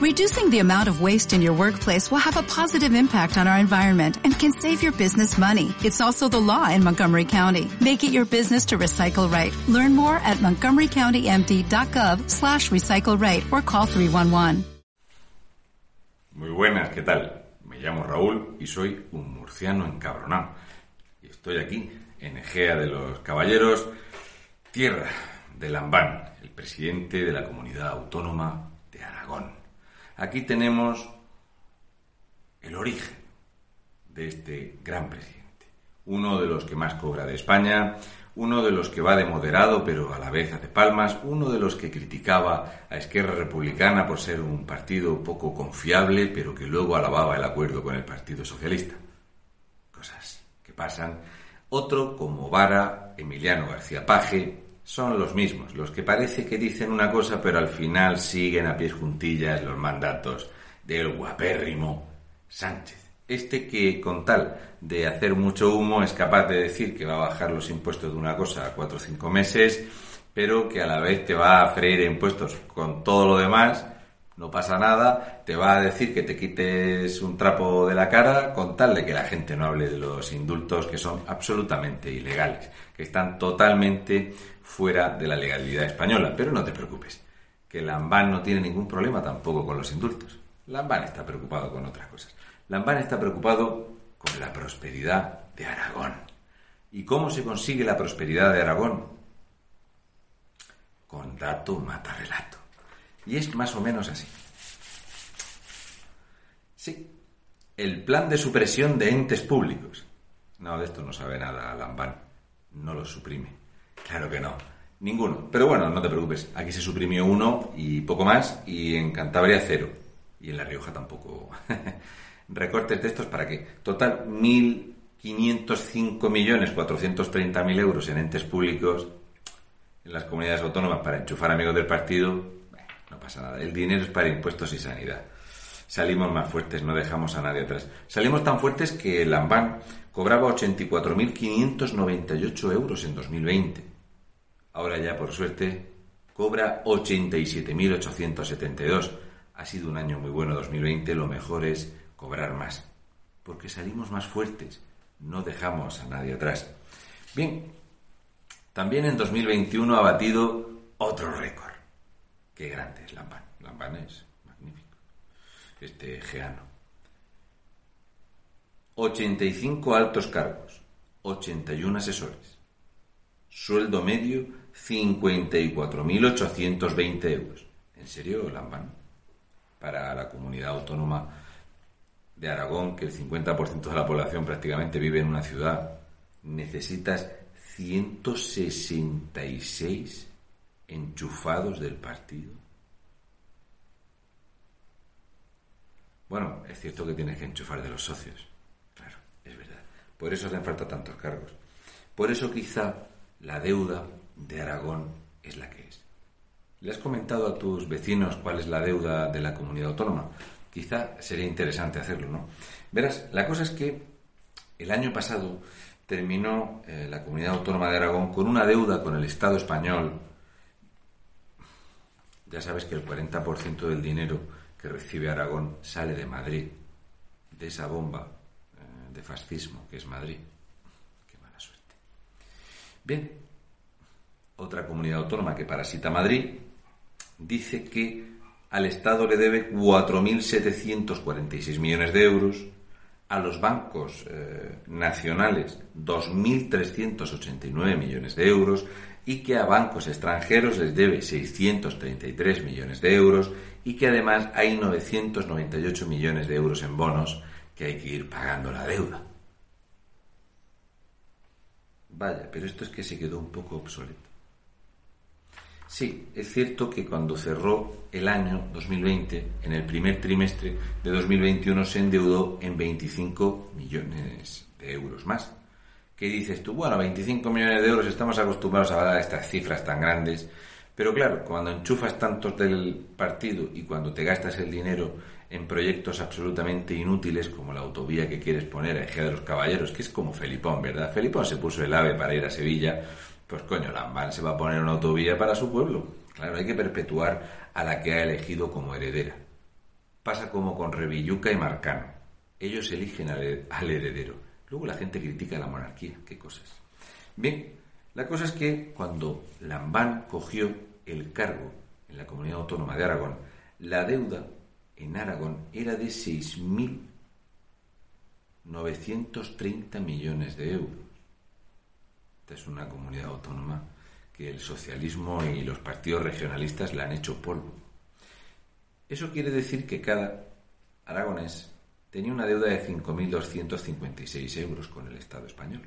Reducing the amount of waste in your workplace will have a positive impact on our environment and can save your business money. It's also the law in Montgomery County. Make it your business to recycle right. Learn more at montgomerycountymd.gov slash recycle right or call 311. Muy buenas, ¿qué tal? Me llamo Raúl y soy un murciano encabronado. Y estoy aquí, en Egea de los Caballeros, tierra de Lambán, el presidente de la comunidad autónoma de Aragón. Aquí tenemos el origen de este gran presidente, uno de los que más cobra de España, uno de los que va de moderado pero a la vez hace palmas, uno de los que criticaba a Esquerra Republicana por ser un partido poco confiable pero que luego alababa el acuerdo con el Partido Socialista. Cosas que pasan. Otro como Vara, Emiliano García Paje, son los mismos, los que parece que dicen una cosa pero al final siguen a pies juntillas los mandatos del guapérrimo Sánchez. Este que con tal de hacer mucho humo es capaz de decir que va a bajar los impuestos de una cosa a cuatro o cinco meses, pero que a la vez te va a freír impuestos con todo lo demás, no pasa nada, te va a decir que te quites un trapo de la cara con tal de que la gente no hable de los indultos que son absolutamente ilegales, que están totalmente fuera de la legalidad española. Pero no te preocupes, que Lambán no tiene ningún problema tampoco con los indultos. Lambán está preocupado con otras cosas. Lambán está preocupado con la prosperidad de Aragón. ¿Y cómo se consigue la prosperidad de Aragón? Con dato mata relato. Y es más o menos así. Sí, el plan de supresión de entes públicos. No, de esto no sabe nada Lambán. No lo suprime. Claro que no. Ninguno. Pero bueno, no te preocupes. Aquí se suprimió uno y poco más y en Cantabria cero. Y en La Rioja tampoco. Recortes de estos para qué. Total, 1.505.430.000 euros en entes públicos en las comunidades autónomas para enchufar amigos del partido. no pasa nada. El dinero es para impuestos y sanidad. Salimos más fuertes, no dejamos a nadie atrás. Salimos tan fuertes que Lambán cobraba 84.598 euros en 2020 Ahora ya, por suerte, cobra 87.872. Ha sido un año muy bueno 2020, lo mejor es cobrar más, porque salimos más fuertes, no dejamos a nadie atrás. Bien, también en 2021 ha batido otro récord. Qué grande es Lamban. Lamban es magnífico. Este geano. 85 altos cargos, 81 asesores. Sueldo medio 54.820 euros. ¿En serio, Lambán? Para la comunidad autónoma de Aragón, que el 50% de la población prácticamente vive en una ciudad, necesitas 166 enchufados del partido. Bueno, es cierto que tienes que enchufar de los socios. Claro, es verdad. Por eso hacen falta tantos cargos. Por eso quizá la deuda de Aragón es la que es. ¿Le has comentado a tus vecinos cuál es la deuda de la comunidad autónoma? Quizá sería interesante hacerlo, ¿no? Verás, la cosa es que el año pasado terminó eh, la comunidad autónoma de Aragón con una deuda con el Estado español. Ya sabes que el 40% del dinero que recibe Aragón sale de Madrid, de esa bomba eh, de fascismo que es Madrid. Qué mala suerte. Bien, otra comunidad autónoma que parasita Madrid, dice que al Estado le debe 4.746 millones de euros, a los bancos eh, nacionales 2.389 millones de euros y que a bancos extranjeros les debe 633 millones de euros y que además hay 998 millones de euros en bonos que hay que ir pagando la deuda. Vaya, pero esto es que se quedó un poco obsoleto. Sí, es cierto que cuando cerró el año 2020, en el primer trimestre de 2021 se endeudó en 25 millones de euros más. ¿Qué dices tú? Bueno, 25 millones de euros estamos acostumbrados a hablar estas cifras tan grandes, pero claro, cuando enchufas tantos del partido y cuando te gastas el dinero en proyectos absolutamente inútiles como la autovía que quieres poner a Ejea de los Caballeros, que es como Felipón, ¿verdad? Felipón se puso el ave para ir a Sevilla pues coño, Lambán se va a poner una autovía para su pueblo. Claro, hay que perpetuar a la que ha elegido como heredera. Pasa como con Revilluca y Marcano. Ellos eligen al, heredero. Luego la gente critica la monarquía. Qué cosas. Bien, la cosa es que cuando Lambán cogió el cargo en la comunidad autónoma de Aragón, la deuda en Aragón era de 6.930 millones de euros. Esta es una comunidad autónoma que el socialismo y los partidos regionalistas la han hecho polvo. Eso quiere decir que cada aragonés tenía una deuda de 5.256 euros con el Estado español.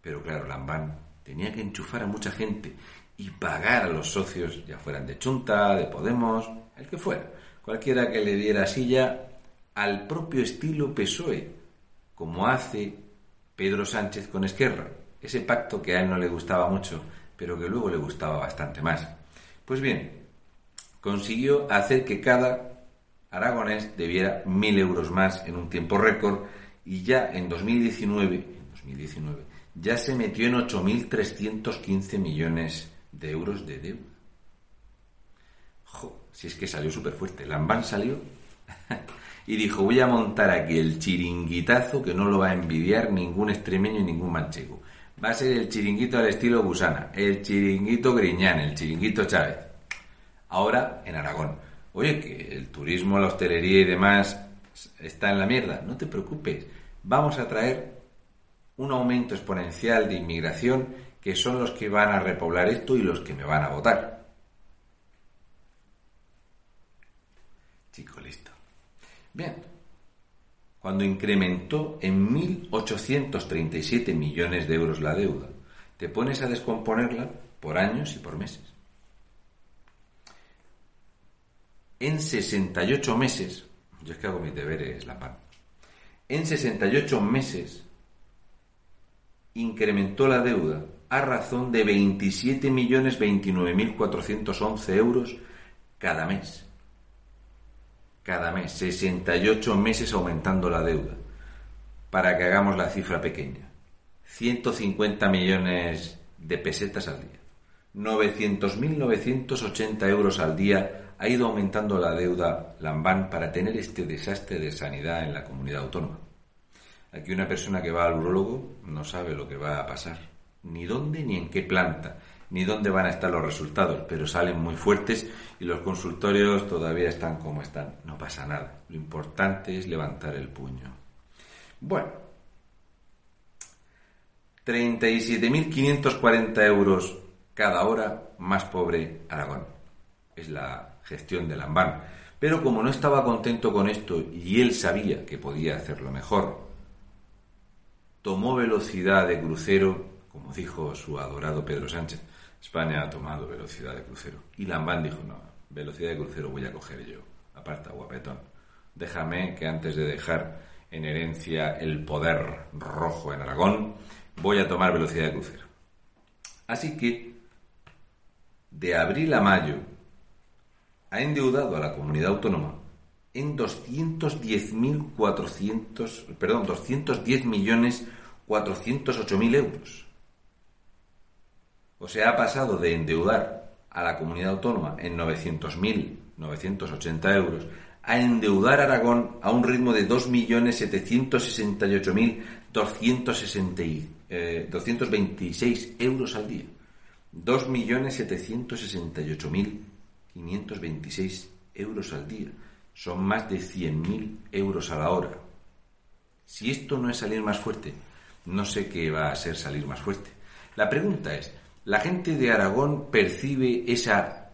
Pero claro, Lambán tenía que enchufar a mucha gente y pagar a los socios, ya fueran de Chunta, de Podemos, el que fuera, cualquiera que le diera silla al propio estilo PSOE, como hace Pedro Sánchez con Esquerra, ese pacto que a él no le gustaba mucho, pero que luego le gustaba bastante más. Pues bien, consiguió hacer que cada aragonés debiera mil euros más en un tiempo récord y ya en 2019, en 2019 ya se metió en 8.315 millones de euros de deuda. Jo, si es que salió súper fuerte. Lambán salió y dijo, voy a montar aquí el chiringuitazo que no lo va a envidiar ningún extremeño y ningún manchego. Va a ser el chiringuito al estilo Gusana, el chiringuito Griñán, el chiringuito Chávez. Ahora en Aragón. Oye, que el turismo, la hostelería y demás está en la mierda. No te preocupes. Vamos a traer un aumento exponencial de inmigración que son los que van a repoblar esto y los que me van a votar. Chico, listo. Bien, cuando incrementó en 1.837 millones de euros la deuda, te pones a descomponerla por años y por meses. En 68 meses, yo es que hago mis deberes, la pan. En 68 meses incrementó la deuda a razón de 27.029.411 euros cada mes. Cada mes, 68 meses aumentando la deuda. Para que hagamos la cifra pequeña. 150 millones de pesetas al día. 900.980 euros al día ha ido aumentando la deuda Lambán para tener este desastre de sanidad en la comunidad autónoma. Aquí una persona que va al urólogo no sabe lo que va a pasar ni dónde ni en qué planta, ni dónde van a estar los resultados, pero salen muy fuertes y los consultorios todavía están como están. No pasa nada. Lo importante es levantar el puño. Bueno, 37.540 euros cada hora más pobre Aragón. Es la gestión de Lambán. Pero como no estaba contento con esto y él sabía que podía hacerlo mejor, tomó velocidad de crucero como dijo su adorado Pedro Sánchez, España ha tomado velocidad de crucero. Y Lambán dijo, no, velocidad de crucero voy a coger yo. Aparta, guapetón. Déjame que antes de dejar en herencia el poder rojo en Aragón, voy a tomar velocidad de crucero. Así que, de abril a mayo, ha endeudado a la comunidad autónoma en 210.400, perdón, 210 millones 408.000 euros. O sea, ha pasado de endeudar a la comunidad autónoma en 900.980 euros a endeudar a Aragón a un ritmo de 2.768.226 eh, euros al día. 2.768.526 euros al día. Son más de 100.000 euros a la hora. Si esto no es salir más fuerte, no sé qué va a ser salir más fuerte. La pregunta es, la gente de Aragón percibe esa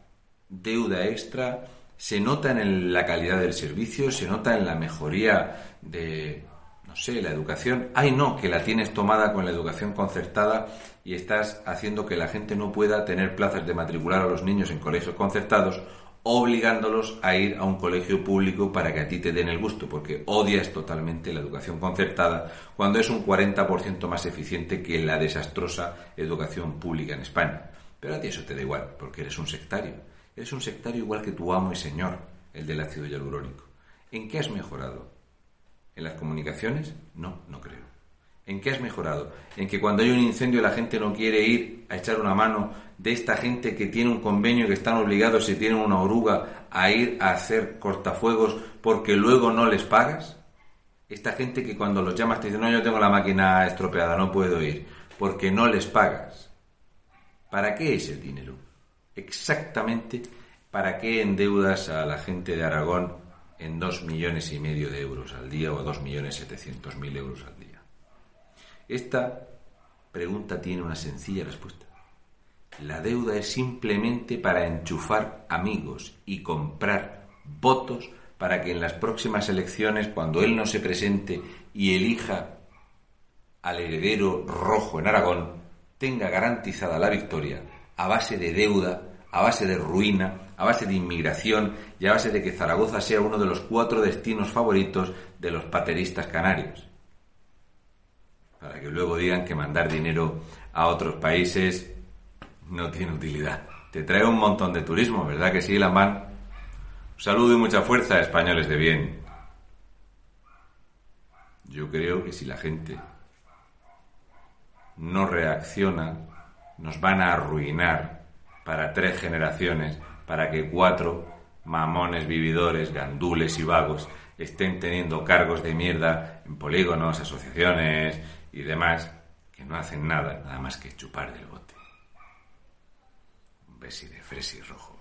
deuda extra, se nota en la calidad del servicio, se nota en la mejoría de, no sé, la educación. Ay, no, que la tienes tomada con la educación concertada y estás haciendo que la gente no pueda tener plazas de matricular a los niños en colegios concertados obligándolos a ir a un colegio público para que a ti te den el gusto, porque odias totalmente la educación concertada cuando es un 40% más eficiente que la desastrosa educación pública en España. Pero a ti eso te da igual, porque eres un sectario. Eres un sectario igual que tu amo y señor, el del ácido hialurónico. ¿En qué has mejorado? ¿En las comunicaciones? No, no creo. ¿En qué has mejorado? En que cuando hay un incendio la gente no quiere ir a echar una mano de esta gente que tiene un convenio que están obligados si tienen una oruga a ir a hacer cortafuegos porque luego no les pagas? Esta gente que cuando los llamas te dicen, no, yo tengo la máquina estropeada, no puedo ir, porque no les pagas. ¿Para qué es el dinero? Exactamente, ¿para qué endeudas a la gente de Aragón en dos millones y medio de euros al día o dos millones setecientos mil euros al día? Esta pregunta tiene una sencilla respuesta. La deuda es simplemente para enchufar amigos y comprar votos para que en las próximas elecciones, cuando él no se presente y elija al heredero rojo en Aragón, tenga garantizada la victoria a base de deuda, a base de ruina, a base de inmigración y a base de que Zaragoza sea uno de los cuatro destinos favoritos de los pateristas canarios. Para que luego digan que mandar dinero a otros países no tiene utilidad. Te trae un montón de turismo, ¿verdad que sí, Lamán? Un saludo y mucha fuerza, españoles de bien. Yo creo que si la gente no reacciona, nos van a arruinar para tres generaciones, para que cuatro mamones vividores, gandules y vagos estén teniendo cargos de mierda en polígonos, asociaciones y demás, que no hacen nada, nada más que chupar del bote. Un besi de fresi rojo.